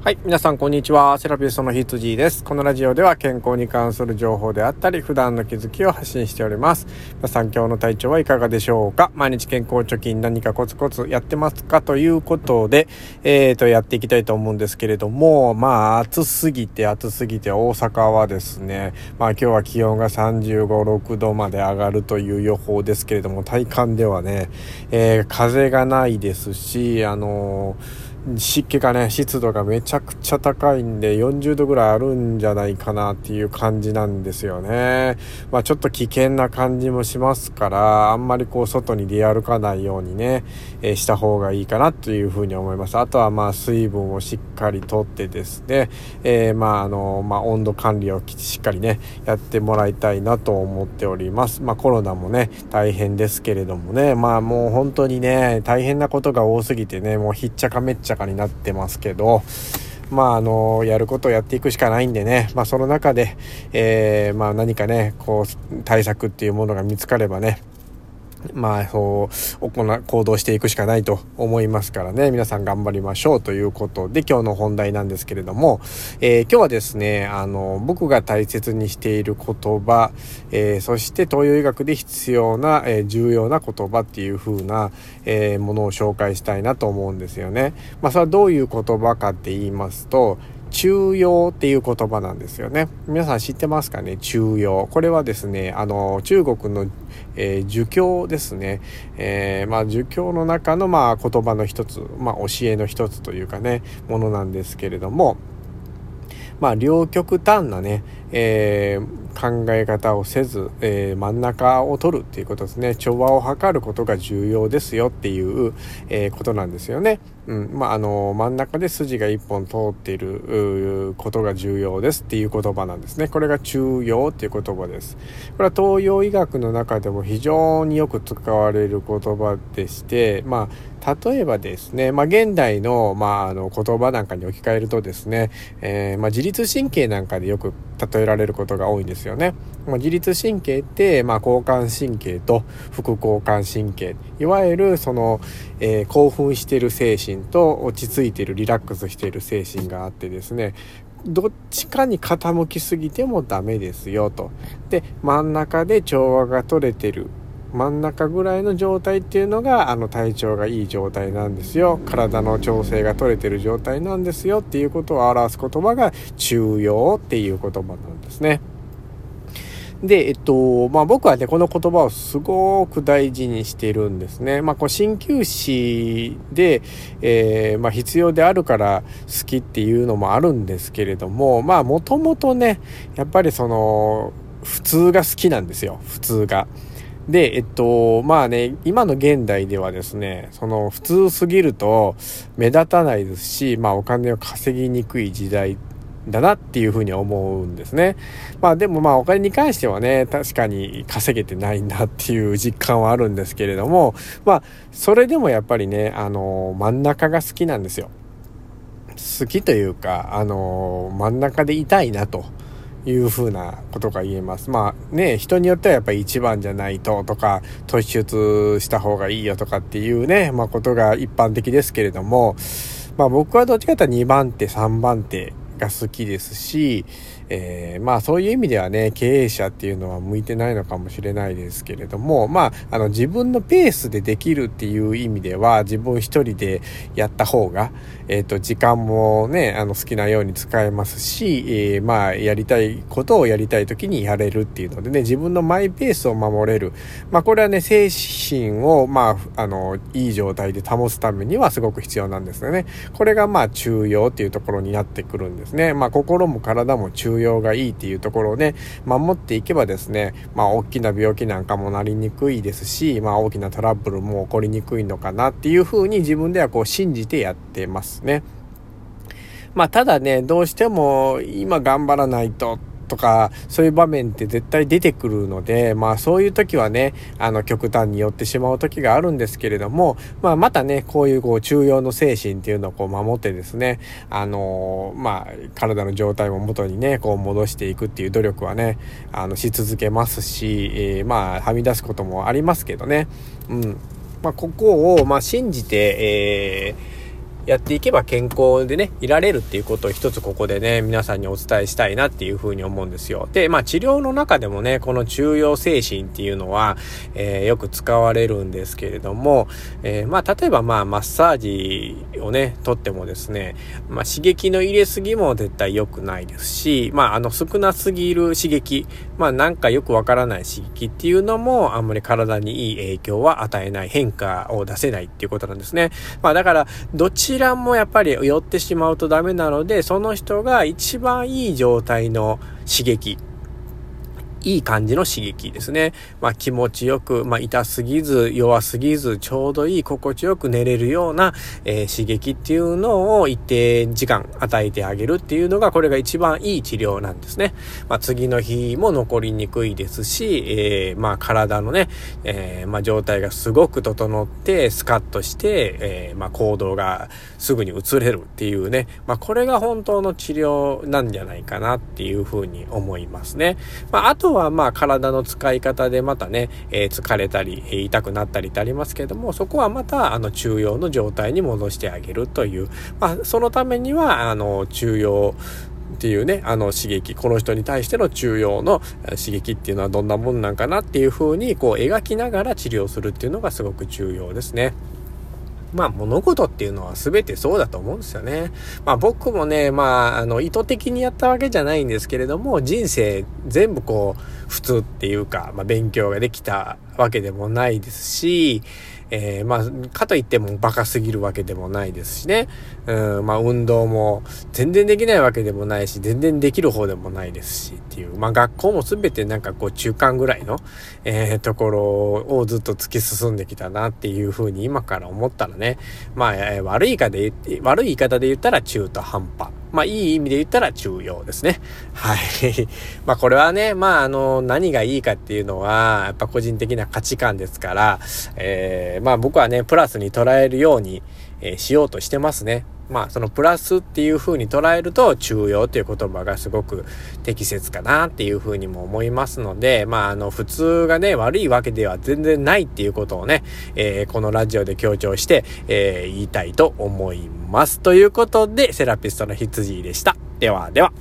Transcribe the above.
はい。皆さん、こんにちは。セラピストの羊です。このラジオでは健康に関する情報であったり、普段の気づきを発信しております。皆さん、今日の体調はいかがでしょうか？毎日健康貯金何かコツコツやってますか？ということで、えーと、やっていきたいと思うんですけれども、まあ、暑すぎて暑すぎて大阪はですね、まあ今日は気温が35、6度まで上がるという予報ですけれども、体感ではね、えー、風がないですし、あのー湿気がね、湿度がめちゃくちゃ高いんで、40度ぐらいあるんじゃないかなっていう感じなんですよね。まあちょっと危険な感じもしますから、あんまりこう外に出歩かないようにね、えー、した方がいいかなというふうに思います。あとはまあ水分をしっかりとってですね、えー、まああの、まあ温度管理をしっかりね、やってもらいたいなと思っております。まあコロナもね、大変ですけれどもね、まあもう本当にね、大変なことが多すぎてね、もうひっちゃかめっちゃかになってますけど、まあ、あの、やることをやっていくしかないんでね、まあ、その中で、えー、まあ、何かね、こう、対策っていうものが見つかればね、まあ、そう、行、行動していくしかないと思いますからね、皆さん頑張りましょうということで、今日の本題なんですけれども、えー、今日はですね、あの、僕が大切にしている言葉、えー、そして東洋医学で必要な、えー、重要な言葉っていう風な、えものを紹介したいなと思うんですよね。まあ、それはどういう言葉かって言いますと、中庸っていう言葉なんですよね。皆さん知ってますかね？中庸。これはですね、あの、中国の、えー、儒教ですね。えー、まあ、儒教の中の、まあ、言葉の一つ、まあ、教えの一つというかね、ものなんですけれども、まあ、両極端なね、えー、考え方をせず、えー、真ん中を取るっていうことですね。調和を図ることが重要ですよっていう、えー、ことなんですよね。うん。まあ、あの、真ん中で筋が一本通っていることが重要ですっていう言葉なんですね。これが中庸っていう言葉です。これは東洋医学の中でも非常によく使われる言葉でして、まあ、例えばですね、まあ、現代の、まあ、あの、言葉なんかに置き換えるとですね、えー、まあ、自律神経なんかでよく例えられることが多いんですよね。まあ、自律神経って、まあ、交感神経と副交感神経、いわゆるその、えー、興奮してる精神と落ち着いてるリラックスしてる精神があってですね、どっちかに傾きすぎてもダメですよと。で、真ん中で調和が取れてる真ん中ぐらいの状態っていうのがあの体調がいい状態なんですよ体の調整が取れてる状態なんですよっていうことを表す言葉が中庸っていう言葉なんですね。で、えっと、まあ僕はね、この言葉をすごく大事にしてるんですね。まあこう、鍼灸師で、えー、まあ必要であるから好きっていうのもあるんですけれども、まあもともとね、やっぱりその、普通が好きなんですよ、普通が。で、えっと、まあね、今の現代ではですね、その普通すぎると目立たないですし、まあお金を稼ぎにくい時代だなっていうふうに思うんですね。まあでもまあお金に関してはね、確かに稼げてないんだっていう実感はあるんですけれども、まあそれでもやっぱりね、あの、真ん中が好きなんですよ。好きというか、あの、真ん中でいたいなと。いうふなことが言えます。まあね、人によってはやっぱり一番じゃないととか、突出した方がいいよとかっていうね、まあことが一般的ですけれども、まあ僕はどっちかというと2番手、3番手が好きですし、えー、まあそういう意味ではね、経営者っていうのは向いてないのかもしれないですけれども、まあ、あの自分のペースでできるっていう意味では、自分一人でやった方が、えっ、ー、と、時間もね、あの好きなように使えますし、えー、まあ、やりたいことをやりたい時にやれるっていうのでね、自分のマイペースを守れる。まあ、これはね、精神を、まあ、あの、いい状態で保つためにはすごく必要なんですよね。これがまあ、中庸っていうところになってくるんですね。まあ、心も体も中養がいいっていうところをね、守っていけばですね、まあ大きな病気なんかもなりにくいですし、まあ大きなトラブルも起こりにくいのかなっていうふうに自分ではこう信じてやってますね。まあただね、どうしても今頑張らないととか、そういう場面って絶対出てくるので、まあそういう時はね、あの極端に寄ってしまう時があるんですけれども、まあまたね、こういうこう中庸の精神っていうのをこう守ってですね、あのー、まあ体の状態も元にね、こう戻していくっていう努力はね、あのし続けますし、えー、まあはみ出すこともありますけどね、うん。まあここを、まあ信じて、えーやっていけば健康でね、いられるっていうことを一つここでね、皆さんにお伝えしたいなっていうふうに思うんですよ。で、まあ治療の中でもね、この中庸精神っていうのは、えー、よく使われるんですけれども、えー、まあ例えばまあマッサージをね、とってもですね、まあ刺激の入れすぎも絶対良くないですし、まああの少なすぎる刺激、まあなんかよくわからない刺激っていうのもあんまり体にいい影響は与えない変化を出せないっていうことなんですね。まあだからどちらもやっぱり寄ってしまうとダメなので、その人が一番いい状態の刺激。いい感じの刺激ですね。まあ気持ちよく、まあ痛すぎず、弱すぎず、ちょうどいい心地よく寝れるような、えー、刺激っていうのを一定時間与えてあげるっていうのが、これが一番いい治療なんですね。まあ次の日も残りにくいですし、えー、まあ体のね、えー、まあ状態がすごく整って、スカッとして、えー、まあ行動がすぐに移れるっていうね、まあこれが本当の治療なんじゃないかなっていうふうに思いますね。まああとははまあ体の使い方でまたね、えー、疲れたり、痛くなったりってありますけども、そこはまたあの中庸の状態に戻してあげるという、まあそのためにはあの中庸っていうね、あの刺激、この人に対しての中庸の刺激っていうのはどんなもんなんかなっていう風にこう描きながら治療するっていうのがすごく重要ですね。まあ物事っていうのは全てそうだと思うんですよね。まあ僕もね、まああの意図的にやったわけじゃないんですけれども、人生全部こう普通っていうか、まあ勉強ができたわけでもないですし、えー、まあ、かといってもバカすぎるわけでもないですしね。うん、まあ、運動も全然できないわけでもないし、全然できる方でもないですしっていう。まあ、学校もすべてなんかこう中間ぐらいの、えー、ところをずっと突き進んできたなっていうふうに今から思ったらね。まあ、えー、悪い言い方で、悪い言い方で言ったら中途半端。まあ、いい意味で言ったら重要ですね。はい。まあ、これはね、まあ、あの、何がいいかっていうのは、やっぱ個人的な価値観ですから、えー、まあ、僕はね、プラスに捉えるように、えー、しようとしてますね。まあそのプラスっていう風に捉えると中庸っていう言葉がすごく適切かなっていう風にも思いますので、まああの普通がね悪いわけでは全然ないっていうことをね、えー、このラジオで強調して、えー、言いたいと思います。ということでセラピストの羊でした。ではでは。